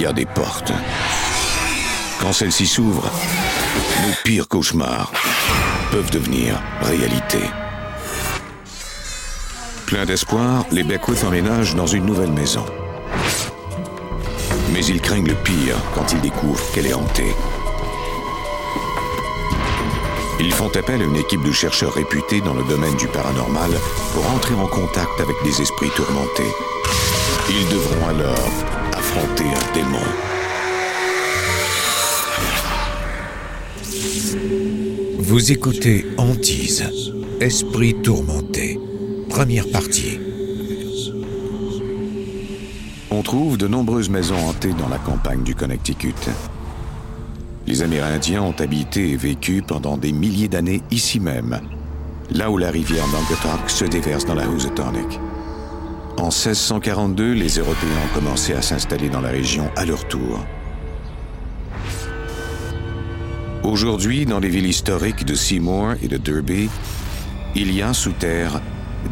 il y a des portes. Quand celles-ci s'ouvrent, nos pires cauchemars peuvent devenir réalité. Plein d'espoir, les Beckwith emménagent dans une nouvelle maison. Mais ils craignent le pire quand ils découvrent qu'elle est hantée. Ils font appel à une équipe de chercheurs réputés dans le domaine du paranormal pour entrer en contact avec des esprits tourmentés. Ils devront alors Vous écoutez Antise, Esprit tourmenté, première partie. On trouve de nombreuses maisons hantées dans la campagne du Connecticut. Les Amérindiens ont habité et vécu pendant des milliers d'années ici même, là où la rivière Naugatuck se déverse dans la Housatonic. En 1642, les Européens ont commencé à s'installer dans la région à leur tour. Aujourd'hui, dans les villes historiques de Seymour et de Derby, il y a sous terre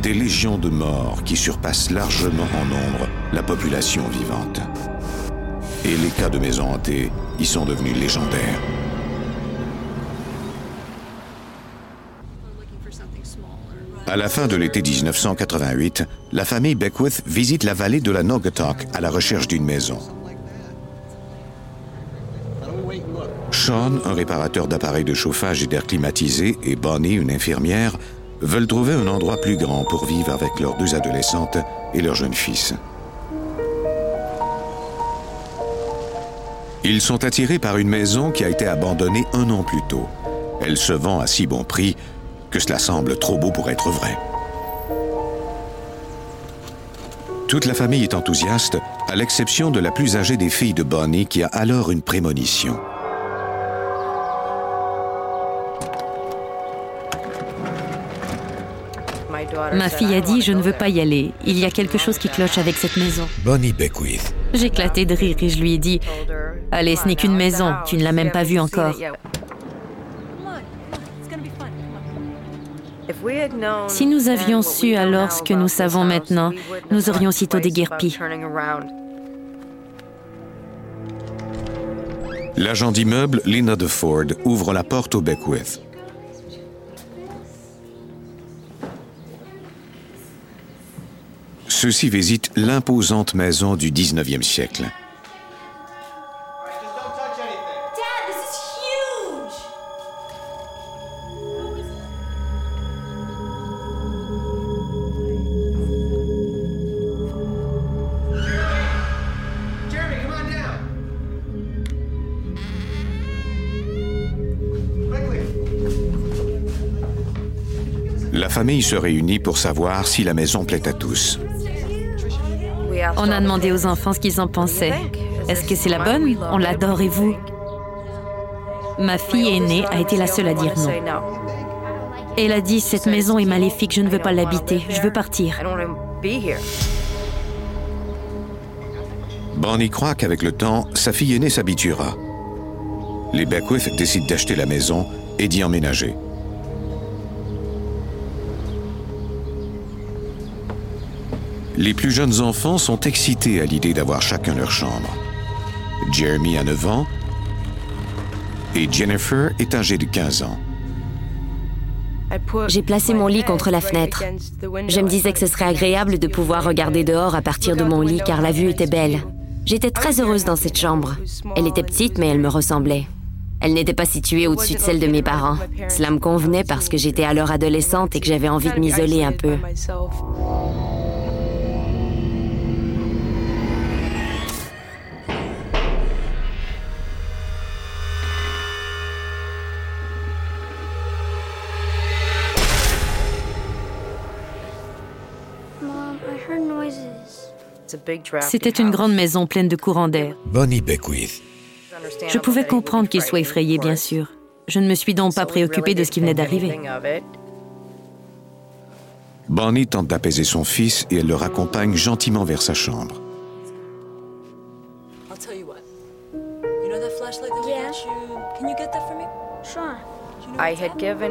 des légions de morts qui surpassent largement en nombre la population vivante. Et les cas de maisons hantées y sont devenus légendaires. À la fin de l'été 1988, la famille Beckwith visite la vallée de la Naugatuck à la recherche d'une maison. Sean, un réparateur d'appareils de chauffage et d'air climatisé, et Bonnie, une infirmière, veulent trouver un endroit plus grand pour vivre avec leurs deux adolescentes et leur jeune fils. Ils sont attirés par une maison qui a été abandonnée un an plus tôt. Elle se vend à si bon prix que cela semble trop beau pour être vrai. Toute la famille est enthousiaste, à l'exception de la plus âgée des filles de Bonnie qui a alors une prémonition. Ma fille a dit Je ne veux pas y aller. Il y a quelque chose qui cloche avec cette maison. Bonnie Beckwith. J'éclatais de rire et je lui ai dit Allez, ce n'est qu'une maison, tu ne l'as même pas vue encore. Si nous avions su alors ce que nous savons maintenant, nous aurions aussitôt déguerpi. L'agent d'immeuble, Lina de Ford, ouvre la porte au Beckwith. Ceux-ci visitent l'imposante maison du 19e siècle. La famille se réunit pour savoir si la maison plaît à tous. On a demandé aux enfants ce qu'ils en pensaient. Est-ce que c'est la bonne? On l'adore et vous? Ma fille aînée a été la seule à dire non. Elle a dit Cette maison est maléfique, je ne veux pas l'habiter, je veux partir. Bonnie croit qu'avec le temps, sa fille aînée s'habituera. Les Beckwith décident d'acheter la maison et d'y emménager. Les plus jeunes enfants sont excités à l'idée d'avoir chacun leur chambre. Jeremy a 9 ans et Jennifer est âgée de 15 ans. J'ai placé mon lit contre la fenêtre. Je me disais que ce serait agréable de pouvoir regarder dehors à partir de mon lit car la vue était belle. J'étais très heureuse dans cette chambre. Elle était petite mais elle me ressemblait. Elle n'était pas située au-dessus de celle de mes parents. Cela me convenait parce que j'étais alors adolescente et que j'avais envie de m'isoler un peu. C'était une grande maison pleine de courants d'air. Bonnie Beckwith. Je pouvais comprendre qu'il soit effrayé, bien sûr. Je ne me suis donc pas préoccupée de ce qui venait d'arriver. Bonnie tente d'apaiser son fils et elle le raccompagne gentiment vers sa chambre.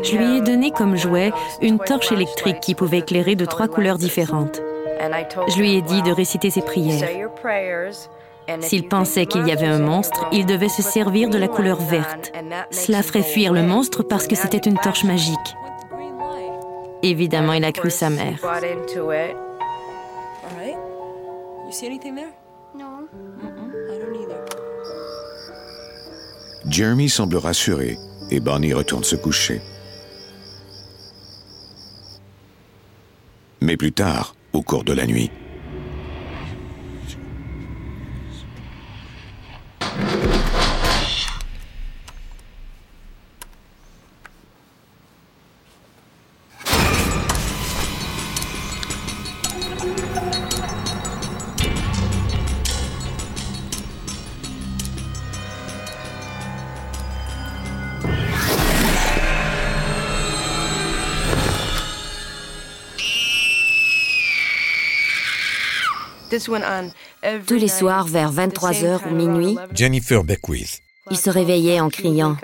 Je lui ai donné comme jouet une torche électrique qui pouvait éclairer de trois couleurs différentes. Je lui ai dit de réciter ses prières. S'il pensait qu'il y avait un monstre, il devait se servir de la couleur verte. Cela ferait fuir le monstre parce que c'était une torche magique. Évidemment, il a cru sa mère. All right. You see anything there? No. I don't either. Jeremy semble rassuré et Bonnie retourne se coucher. Mais plus tard, au cours de la nuit, Tous les soirs, vers 23h ou minuit, Jennifer Beckwith. il se réveillait en criant.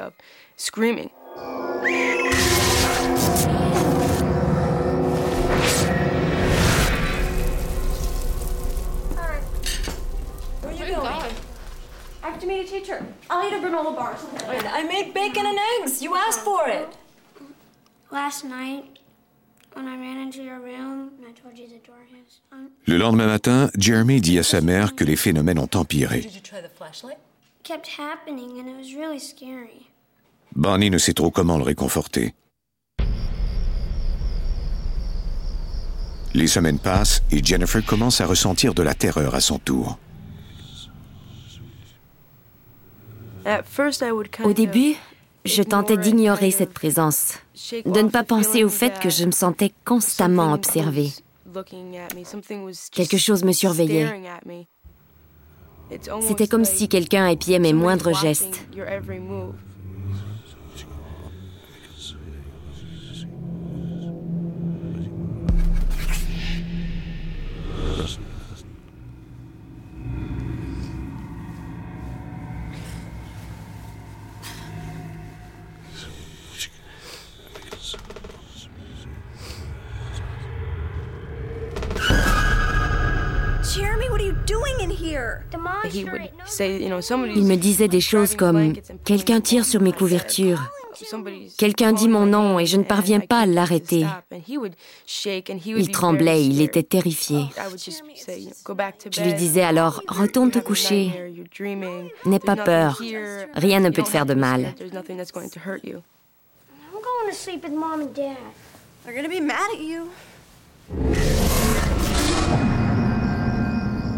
Where are you going? I have to meet a teacher. I'll eat a granola bar. Wait, I made bacon and eggs. You asked for it. Last night, le lendemain matin, Jeremy dit à sa mère que les phénomènes ont empiré. Bonnie ne sait trop comment le réconforter. Les semaines passent et Jennifer commence à ressentir de la terreur à son tour. Au début, je tentais d'ignorer cette présence, de ne pas penser au fait que je me sentais constamment observée. Quelque chose me surveillait. C'était comme si quelqu'un épiait mes moindres gestes. Il me disait des choses comme ⁇ Quelqu'un tire sur mes couvertures ⁇ Quelqu'un dit mon nom et je ne parviens pas à l'arrêter. Il tremblait, il était terrifié. Je lui disais alors ⁇ Retourne te coucher, n'aie pas peur, rien ne peut te faire de mal. I'm going to sleep with mom and dad. They're gonna be mad at you.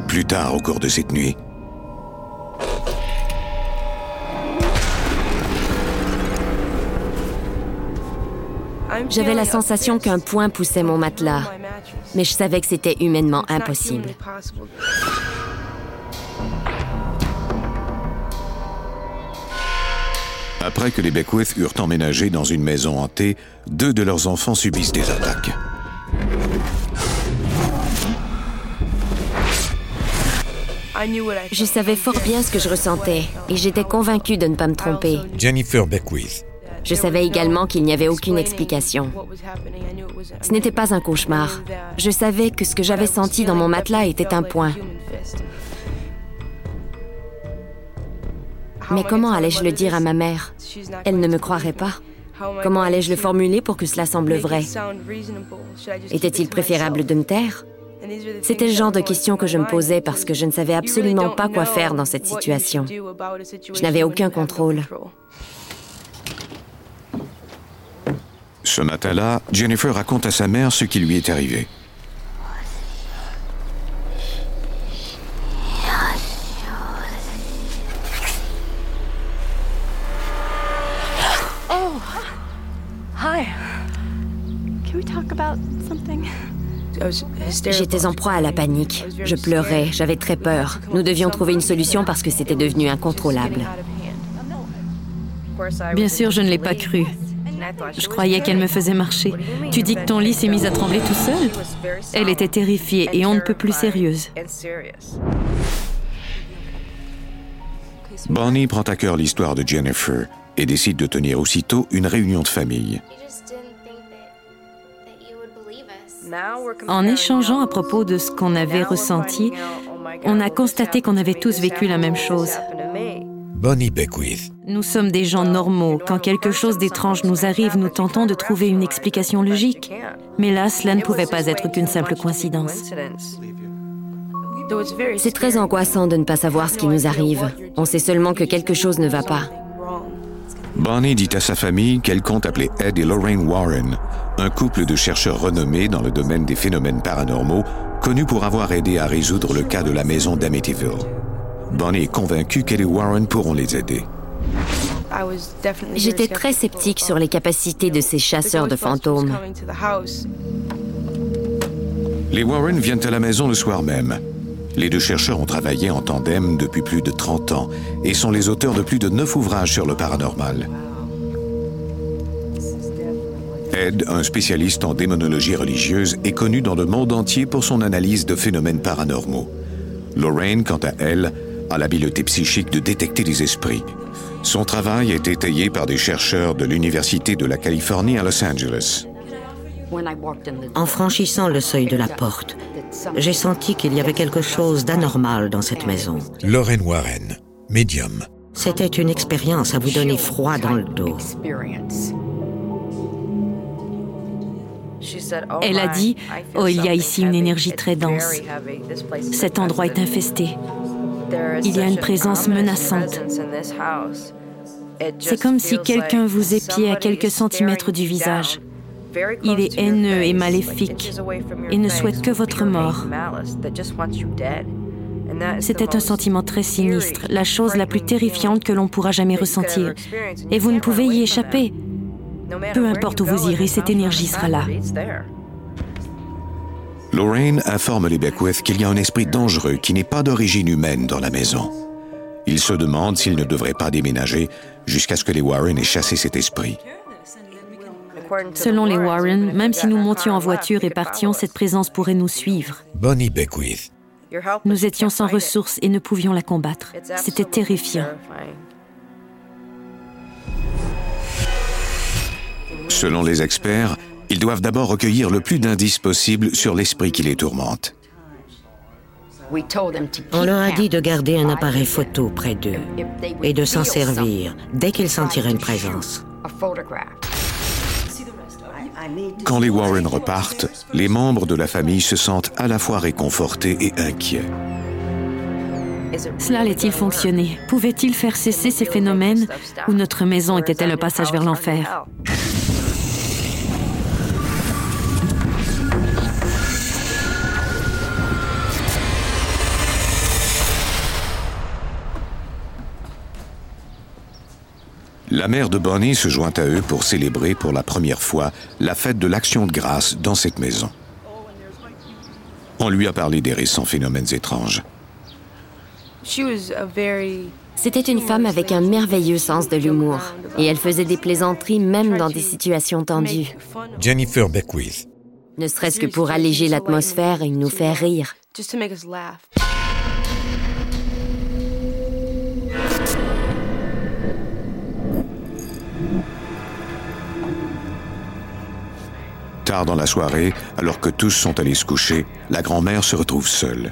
Plus tard au cours de cette nuit, J'avais la sensation qu'un poing poussait mon matelas, mais je savais que c'était humainement impossible. après que les Beckwith eurent emménagé dans une maison hantée, deux de leurs enfants subissent des attaques. Je savais fort bien ce que je ressentais et j'étais convaincue de ne pas me tromper. Jennifer Beckwith. Je savais également qu'il n'y avait aucune explication. Ce n'était pas un cauchemar. Je savais que ce que j'avais senti dans mon matelas était un point. Mais comment allais-je le dire à ma mère? Elle ne me croirait pas. Comment allais-je le formuler pour que cela semble vrai? Était-il préférable de me taire? C'était le genre de questions que je me posais parce que je ne savais absolument pas quoi faire dans cette situation. Je n'avais aucun contrôle. Ce matin-là, Jennifer raconte à sa mère ce qui lui est arrivé. J'étais en proie à la panique. Je pleurais, j'avais très peur. Nous devions trouver une solution parce que c'était devenu incontrôlable. Bien sûr, je ne l'ai pas cru. Je croyais qu'elle me faisait marcher. Tu dis que ton lit s'est mis à trembler tout seul? Elle était terrifiée et on ne peut plus sérieuse. Bonnie prend à cœur l'histoire de Jennifer et décide de tenir aussitôt une réunion de famille. En échangeant à propos de ce qu'on avait ressenti, on a constaté qu'on avait tous vécu la même chose. Bonnie Beckwith. Nous sommes des gens normaux. Quand quelque chose d'étrange nous arrive, nous tentons de trouver une explication logique. Mais là, cela ne pouvait pas être qu'une simple coïncidence. C'est très angoissant de ne pas savoir ce qui nous arrive. On sait seulement que quelque chose ne va pas. Bonnie dit à sa famille qu'elle compte appeler Ed et Lorraine Warren, un couple de chercheurs renommés dans le domaine des phénomènes paranormaux, connus pour avoir aidé à résoudre le cas de la maison d'Amityville. Bonnie est convaincue qu'elle et Warren pourront les aider. J'étais très sceptique sur les capacités de ces chasseurs de fantômes. Les Warren viennent à la maison le soir même. Les deux chercheurs ont travaillé en tandem depuis plus de 30 ans et sont les auteurs de plus de 9 ouvrages sur le paranormal. Ed, un spécialiste en démonologie religieuse, est connu dans le monde entier pour son analyse de phénomènes paranormaux. Lorraine, quant à elle, a l'habileté psychique de détecter les esprits. Son travail est étayé par des chercheurs de l'Université de la Californie à Los Angeles. En franchissant le seuil de la porte, j'ai senti qu'il y avait quelque chose d'anormal dans cette maison. Lorraine Warren, médium. C'était une expérience à vous donner froid dans le dos. Elle a dit, oh, il y a ici une énergie très dense. Cet endroit est infesté. Il y a une présence menaçante. C'est comme si quelqu'un vous épiait à quelques centimètres du visage. Il est haineux et maléfique et ne souhaite que votre mort. C'était un sentiment très sinistre, la chose la plus terrifiante que l'on pourra jamais ressentir. Et vous ne pouvez y échapper. Peu importe où vous irez, cette énergie sera là. Lorraine informe les Beckwith qu'il y a un esprit dangereux qui n'est pas d'origine humaine dans la maison. Il se demande s'il ne devrait pas déménager jusqu'à ce que les Warren aient chassé cet esprit. Selon les Warren, même si nous montions en voiture et partions, cette présence pourrait nous suivre. Bonnie Beckwith. Nous étions sans ressources et ne pouvions la combattre. C'était terrifiant. Selon les experts, ils doivent d'abord recueillir le plus d'indices possible sur l'esprit qui les tourmente. On leur a dit de garder un appareil photo près d'eux et de s'en servir dès qu'ils sentiraient une présence. Quand les Warren repartent, les membres de la famille se sentent à la fois réconfortés et inquiets. Cela allait-il fonctionner? Pouvait-il faire cesser ces phénomènes Ou notre maison était-elle un passage vers l'enfer? La mère de Bonnie se joint à eux pour célébrer pour la première fois la fête de l'Action de grâce dans cette maison. On lui a parlé des récents phénomènes étranges. C'était une femme avec un merveilleux sens de l'humour, et elle faisait des plaisanteries même dans des situations tendues. Jennifer Beckwith. Ne serait-ce que pour alléger l'atmosphère et nous faire rire. Tard dans la soirée, alors que tous sont allés se coucher, la grand-mère se retrouve seule.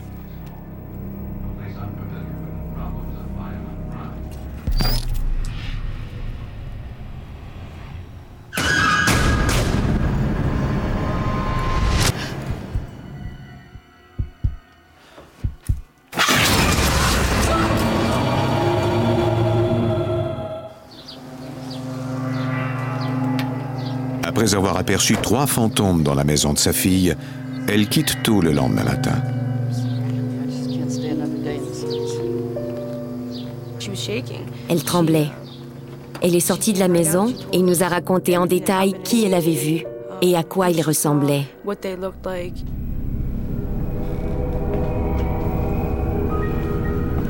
Après avoir aperçu trois fantômes dans la maison de sa fille, elle quitte tout le lendemain matin. Elle tremblait. Elle est sortie de la maison et nous a raconté en détail qui elle avait vu et à quoi ils ressemblaient.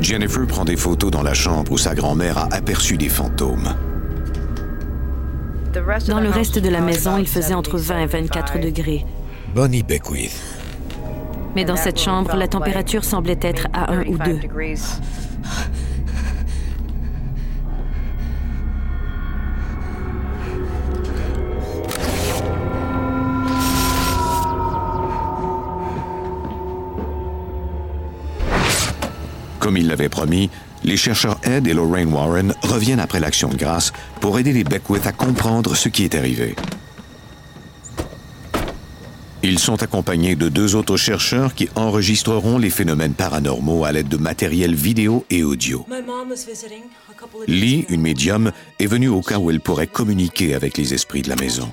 Jennifer prend des photos dans la chambre où sa grand-mère a aperçu des fantômes. Dans le reste de la maison, il faisait entre 20 et 24 degrés. Bonnie Beckwith. Mais dans cette chambre, la température semblait être à 1 ou 2. Comme il l'avait promis, les chercheurs Ed et Lorraine Warren reviennent après l'action de grâce pour aider les Beckwith à comprendre ce qui est arrivé. Ils sont accompagnés de deux autres chercheurs qui enregistreront les phénomènes paranormaux à l'aide de matériel vidéo et audio. Lee, une médium, est venue au cas où elle pourrait communiquer avec les esprits de la maison.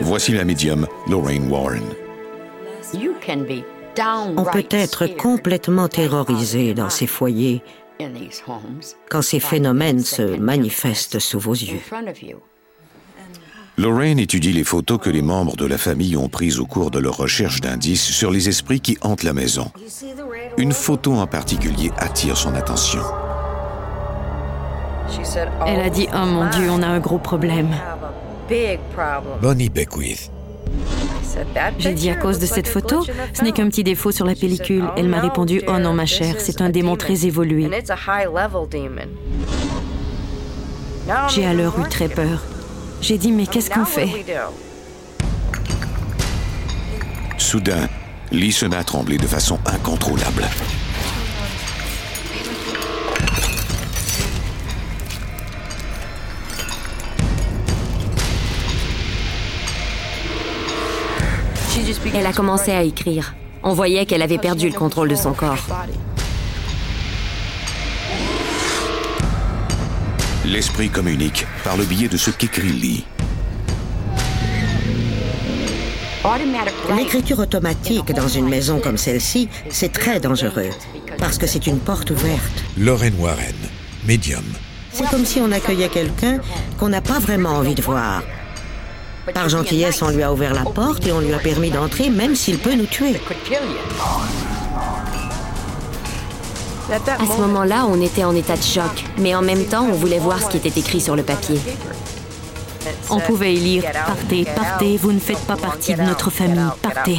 Voici la médium, Lorraine Warren. On peut être complètement terrorisé dans ces foyers quand ces phénomènes se manifestent sous vos yeux. Lorraine étudie les photos que les membres de la famille ont prises au cours de leur recherche d'indices sur les esprits qui hantent la maison. Une photo en particulier attire son attention. Elle a dit Oh mon Dieu, on a un gros problème. Bonnie Beckwith. J'ai dit à cause de cette photo, ce n'est qu'un petit défaut sur la pellicule. Elle m'a répondu Oh non, ma chère, c'est un démon très évolué. J'ai alors eu très peur. J'ai dit Mais qu'est-ce qu'on fait? Soudain, Lee se met à trembler de façon incontrôlable. Elle a commencé à écrire. On voyait qu'elle avait perdu le contrôle de son corps. L'esprit communique par le biais de ce qu'écrit Lee. L'écriture automatique dans une maison comme celle-ci, c'est très dangereux, parce que c'est une porte ouverte. Lorraine Warren. Medium. C'est comme si on accueillait quelqu'un qu'on n'a pas vraiment envie de voir. Par gentillesse, on lui a ouvert la porte et on lui a permis d'entrer, même s'il peut nous tuer. À ce moment-là, on était en état de choc, mais en même temps, on voulait voir ce qui était écrit sur le papier. On pouvait y lire Partez, partez, vous ne faites pas partie de notre famille, partez.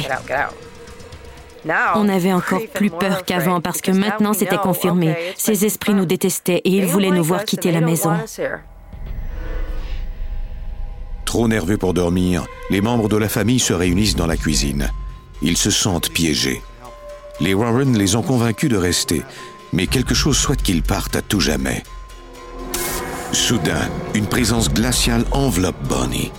On avait encore plus peur qu'avant parce que maintenant c'était confirmé. Ces esprits nous détestaient et ils voulaient nous voir quitter la maison. Trop nerveux pour dormir, les membres de la famille se réunissent dans la cuisine. Ils se sentent piégés. Les Warren les ont convaincus de rester, mais quelque chose souhaite qu'ils partent à tout jamais. Soudain, une présence glaciale enveloppe Bonnie.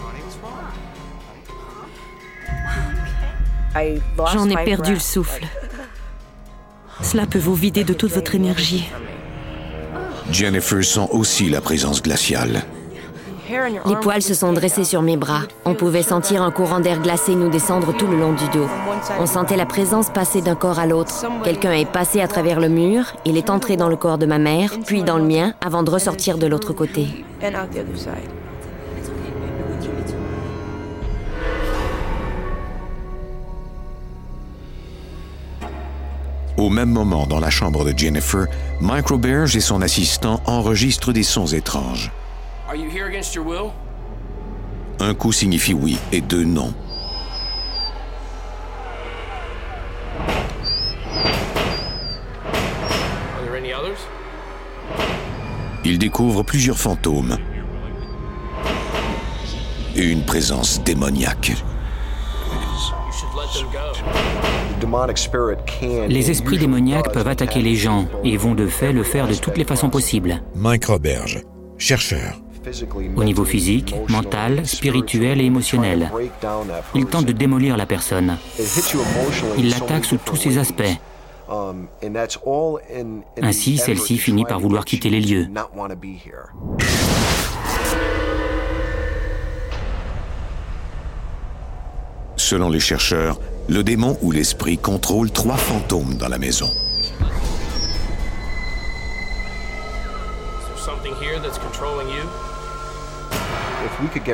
J'en ai perdu le souffle. Cela peut vous vider de toute votre énergie. Jennifer sent aussi la présence glaciale. Les poils se sont dressés sur mes bras. On pouvait sentir un courant d'air glacé nous descendre tout le long du dos. On sentait la présence passer d'un corps à l'autre. Quelqu'un est passé à travers le mur, il est entré dans le corps de ma mère, puis dans le mien, avant de ressortir de l'autre côté. Au même moment, dans la chambre de Jennifer, Mike Roberge et son assistant enregistrent des sons étranges. Are you here against your will? Un coup signifie oui et deux non. Are there any others? Ils découvrent plusieurs fantômes et une présence démoniaque. Les esprits démoniaques peuvent attaquer les gens et vont de fait le faire de toutes les façons possibles. Mike Roberge. Chercheur. Au niveau physique, mental, spirituel et émotionnel. Il tente de démolir la personne. Il l'attaque sous tous ses aspects. Ainsi, celle-ci finit par vouloir quitter les lieux. Selon les chercheurs, le démon ou l'esprit contrôle trois fantômes dans la maison. Is there something here that's controlling you?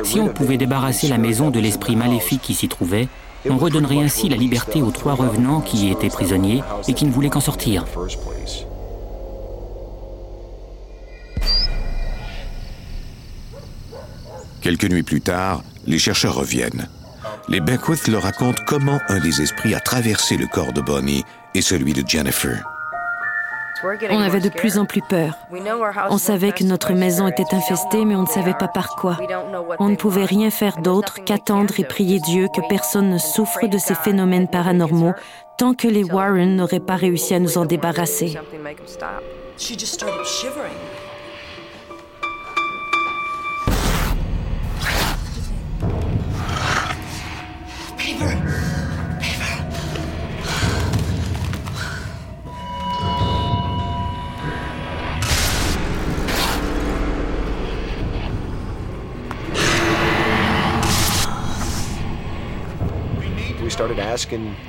Si on pouvait débarrasser la maison de l'esprit maléfique qui s'y trouvait, On redonnerait ainsi la liberté aux trois revenants qui étaient prisonniers et qui ne voulaient qu'en sortir. Quelques nuits plus tard, les chercheurs reviennent. Les Beckwith leur racontent comment un des esprits a traversé le corps de Bonnie et celui de Jennifer. On avait de plus en plus peur. On savait que notre maison était infestée, mais on ne savait pas par quoi. On ne pouvait rien faire d'autre qu'attendre et prier Dieu que personne ne souffre de ces phénomènes paranormaux tant que les Warren n'auraient pas réussi à nous en débarrasser.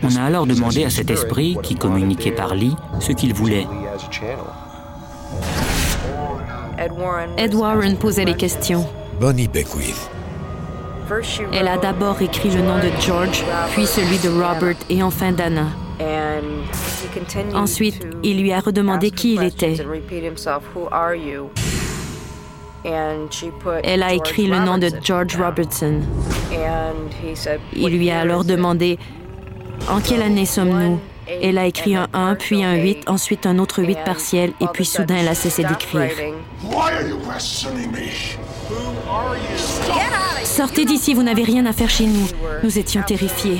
On a alors demandé à cet esprit, qui communiquait par lit, ce qu'il voulait. Ed Warren posait les questions. Bonnie Beckwith. Elle a d'abord écrit le nom de George, puis celui de Robert et enfin d'Anna. Ensuite, il lui a redemandé qui il était. Elle a écrit le nom de George Robertson. Il lui a alors demandé En quelle année sommes-nous Elle a écrit un 1, puis un 8, ensuite un autre 8 partiel, et puis soudain elle a cessé d'écrire. Sortez d'ici, vous n'avez rien à faire chez nous. Nous étions terrifiés.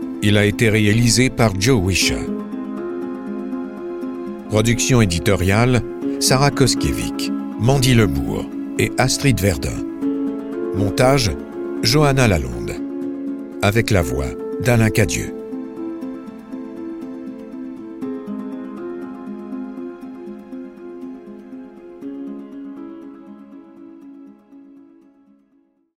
il a été réalisé par Joe Wisha. Production éditoriale Sarah Koskiewicz, Mandy Lebourg et Astrid Verdun. Montage Johanna Lalonde. Avec la voix d'Alain Cadieux.